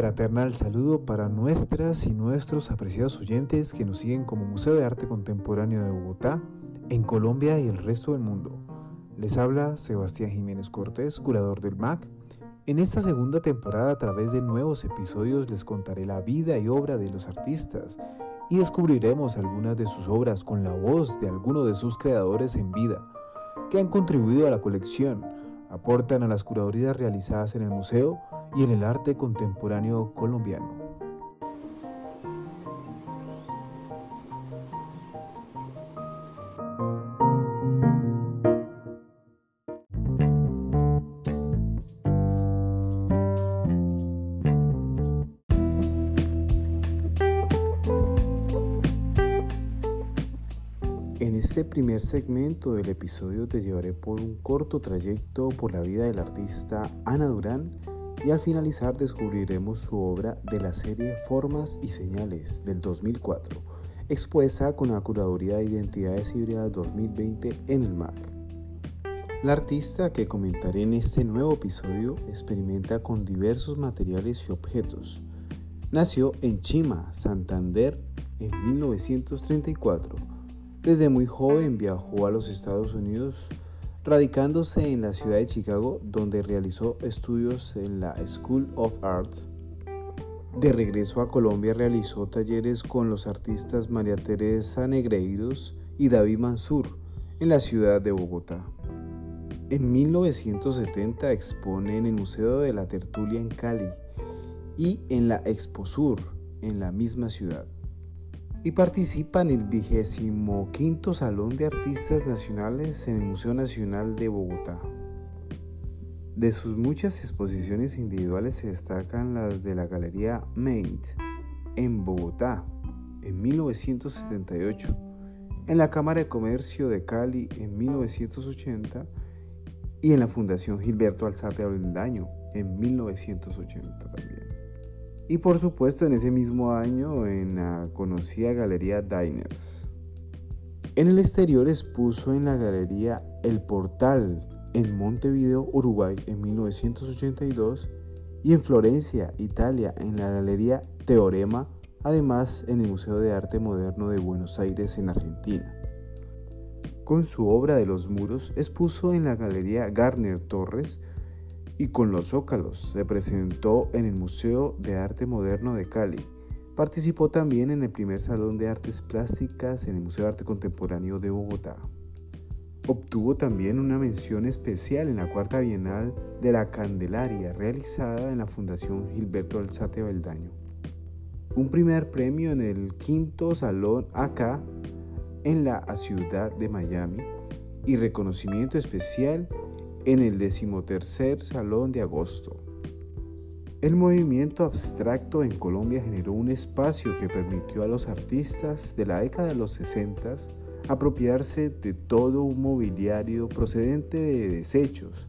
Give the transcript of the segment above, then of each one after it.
fraternal saludo para nuestras y nuestros apreciados oyentes que nos siguen como Museo de Arte Contemporáneo de Bogotá, en Colombia y el resto del mundo. Les habla Sebastián Jiménez Cortés, curador del MAC. En esta segunda temporada, a través de nuevos episodios, les contaré la vida y obra de los artistas y descubriremos algunas de sus obras con la voz de algunos de sus creadores en vida, que han contribuido a la colección, aportan a las curadurías realizadas en el museo y en el arte contemporáneo colombiano. En este primer segmento del episodio te llevaré por un corto trayecto por la vida del artista Ana Durán y al finalizar descubriremos su obra de la serie Formas y Señales del 2004, expuesta con la Curaduría de Identidades Híbridas 2020 en el MAC. La artista que comentaré en este nuevo episodio experimenta con diversos materiales y objetos. Nació en Chima, Santander, en 1934. Desde muy joven viajó a los Estados Unidos radicándose en la ciudad de Chicago, donde realizó estudios en la School of Arts. De regreso a Colombia realizó talleres con los artistas María Teresa Negreiros y David Mansur en la ciudad de Bogotá. En 1970 expone en el Museo de la Tertulia en Cali y en la Exposur en la misma ciudad y participa en el vigésimo quinto Salón de Artistas Nacionales en el Museo Nacional de Bogotá. De sus muchas exposiciones individuales se destacan las de la Galería Maint en Bogotá en 1978, en la Cámara de Comercio de Cali en 1980 y en la Fundación Gilberto Alzate Avendaño en 1980 también. Y por supuesto en ese mismo año en la conocida Galería Diners. En el exterior expuso en la Galería El Portal en Montevideo, Uruguay en 1982 y en Florencia, Italia en la Galería Teorema, además en el Museo de Arte Moderno de Buenos Aires en Argentina. Con su obra de los muros expuso en la Galería Garner Torres y con los zócalos. Se presentó en el Museo de Arte Moderno de Cali. Participó también en el primer Salón de Artes Plásticas en el Museo de Arte Contemporáneo de Bogotá. Obtuvo también una mención especial en la Cuarta Bienal de la Candelaria realizada en la Fundación Gilberto Alzate Beldaño. Un primer premio en el quinto Salón acá en la ciudad de Miami y reconocimiento especial en el decimotercer Salón de Agosto. El movimiento abstracto en Colombia generó un espacio que permitió a los artistas de la década de los 60 apropiarse de todo un mobiliario procedente de desechos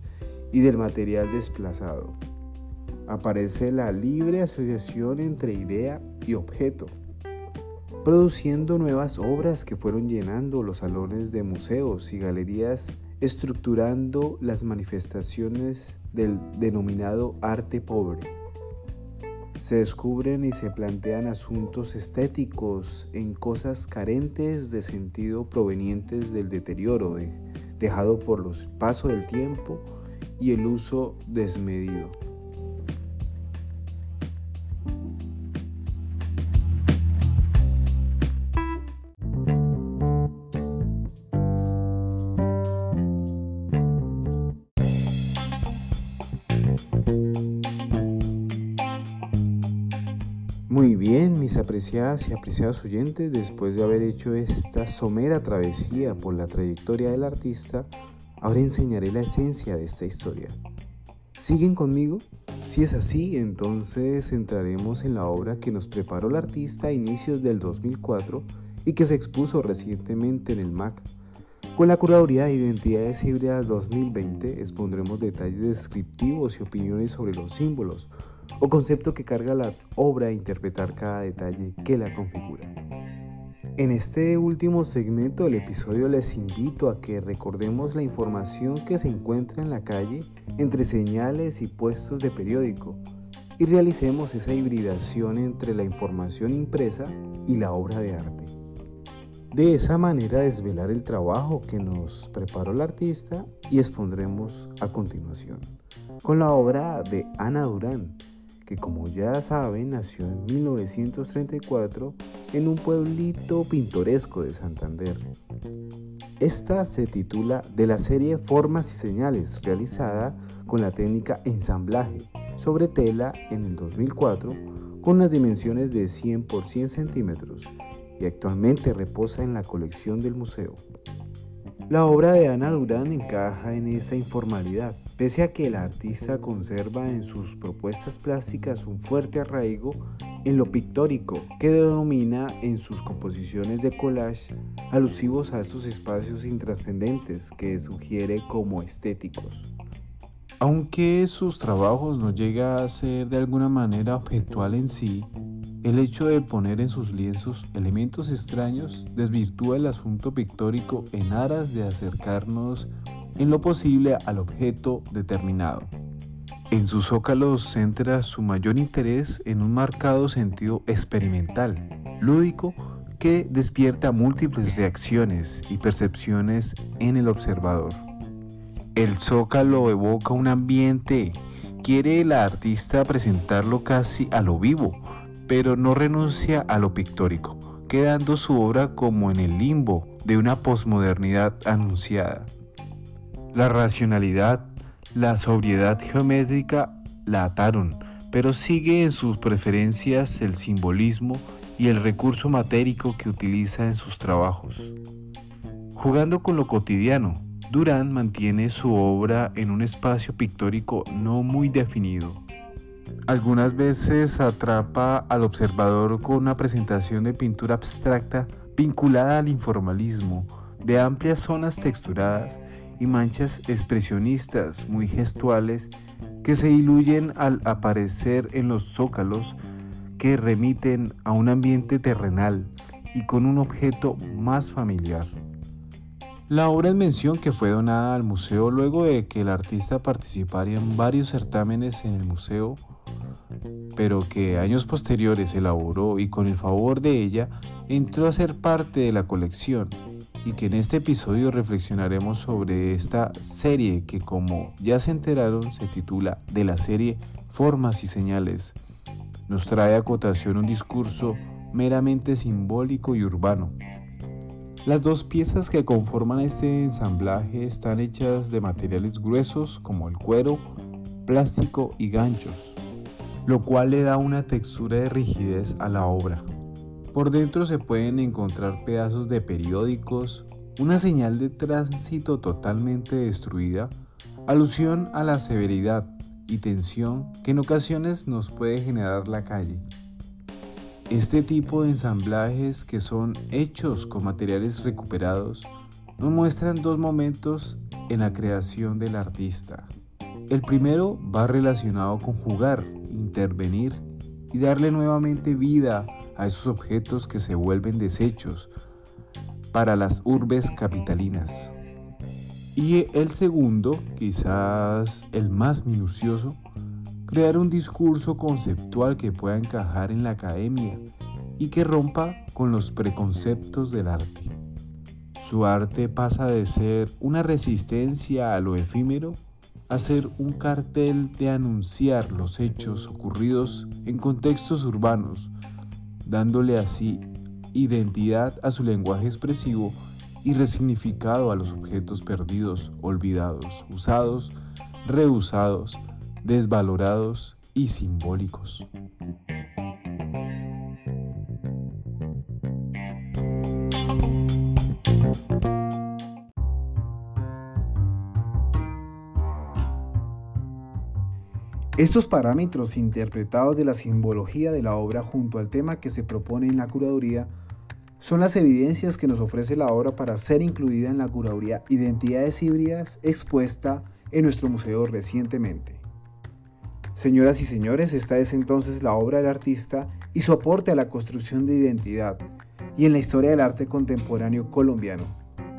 y del material desplazado. Aparece la libre asociación entre idea y objeto, produciendo nuevas obras que fueron llenando los salones de museos y galerías estructurando las manifestaciones del denominado arte pobre. Se descubren y se plantean asuntos estéticos en cosas carentes de sentido provenientes del deterioro dejado por los paso del tiempo y el uso desmedido. Muy bien, mis apreciadas y apreciados oyentes, después de haber hecho esta somera travesía por la trayectoria del artista, ahora enseñaré la esencia de esta historia. ¿Siguen conmigo? Si es así, entonces entraremos en la obra que nos preparó el artista a inicios del 2004 y que se expuso recientemente en el MAC. Con la Curaduría de Identidades Híbridas 2020 expondremos detalles descriptivos y opiniones sobre los símbolos, o concepto que carga la obra a interpretar cada detalle que la configura. En este último segmento del episodio les invito a que recordemos la información que se encuentra en la calle entre señales y puestos de periódico y realicemos esa hibridación entre la información impresa y la obra de arte. De esa manera desvelar el trabajo que nos preparó el artista y expondremos a continuación. Con la obra de Ana Durán, que como ya saben nació en 1934 en un pueblito pintoresco de Santander. Esta se titula de la serie Formas y Señales, realizada con la técnica ensamblaje sobre tela en el 2004 con las dimensiones de 100 por 100 centímetros y actualmente reposa en la colección del museo. La obra de Ana Durán encaja en esa informalidad, pese a que el artista conserva en sus propuestas plásticas un fuerte arraigo en lo pictórico, que denomina en sus composiciones de collage alusivos a esos espacios intrascendentes que sugiere como estéticos. Aunque sus trabajos no llega a ser de alguna manera objetual en sí, el hecho de poner en sus lienzos elementos extraños desvirtúa el asunto pictórico en aras de acercarnos en lo posible al objeto determinado. En sus zócalos centra su mayor interés en un marcado sentido experimental, lúdico, que despierta múltiples reacciones y percepciones en el observador. El zócalo evoca un ambiente, quiere el artista presentarlo casi a lo vivo, pero no renuncia a lo pictórico, quedando su obra como en el limbo de una posmodernidad anunciada. La racionalidad, la sobriedad geométrica la ataron, pero sigue en sus preferencias el simbolismo y el recurso matérico que utiliza en sus trabajos. Jugando con lo cotidiano, Durán mantiene su obra en un espacio pictórico no muy definido, algunas veces atrapa al observador con una presentación de pintura abstracta vinculada al informalismo, de amplias zonas texturadas y manchas expresionistas muy gestuales que se diluyen al aparecer en los zócalos que remiten a un ambiente terrenal y con un objeto más familiar. La obra en mención que fue donada al museo luego de que el artista participara en varios certámenes en el museo pero que años posteriores elaboró y con el favor de ella entró a ser parte de la colección y que en este episodio reflexionaremos sobre esta serie que como ya se enteraron se titula de la serie Formas y Señales. Nos trae a cotación un discurso meramente simbólico y urbano. Las dos piezas que conforman este ensamblaje están hechas de materiales gruesos como el cuero, plástico y ganchos lo cual le da una textura de rigidez a la obra. Por dentro se pueden encontrar pedazos de periódicos, una señal de tránsito totalmente destruida, alusión a la severidad y tensión que en ocasiones nos puede generar la calle. Este tipo de ensamblajes que son hechos con materiales recuperados nos muestran dos momentos en la creación del artista. El primero va relacionado con jugar, intervenir y darle nuevamente vida a esos objetos que se vuelven desechos para las urbes capitalinas. Y el segundo, quizás el más minucioso, crear un discurso conceptual que pueda encajar en la academia y que rompa con los preconceptos del arte. Su arte pasa de ser una resistencia a lo efímero hacer un cartel de anunciar los hechos ocurridos en contextos urbanos, dándole así identidad a su lenguaje expresivo y resignificado a los objetos perdidos, olvidados, usados, reusados, desvalorados y simbólicos. Estos parámetros interpretados de la simbología de la obra junto al tema que se propone en la curaduría son las evidencias que nos ofrece la obra para ser incluida en la curaduría Identidades híbridas expuesta en nuestro museo recientemente. Señoras y señores, esta es entonces la obra del artista y su aporte a la construcción de identidad y en la historia del arte contemporáneo colombiano.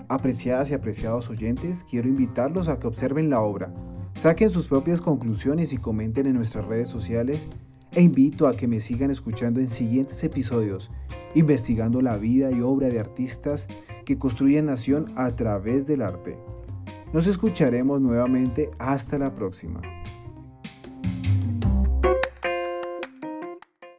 Apreciadas y apreciados oyentes, quiero invitarlos a que observen la obra Saquen sus propias conclusiones y comenten en nuestras redes sociales e invito a que me sigan escuchando en siguientes episodios, investigando la vida y obra de artistas que construyen nación a través del arte. Nos escucharemos nuevamente hasta la próxima.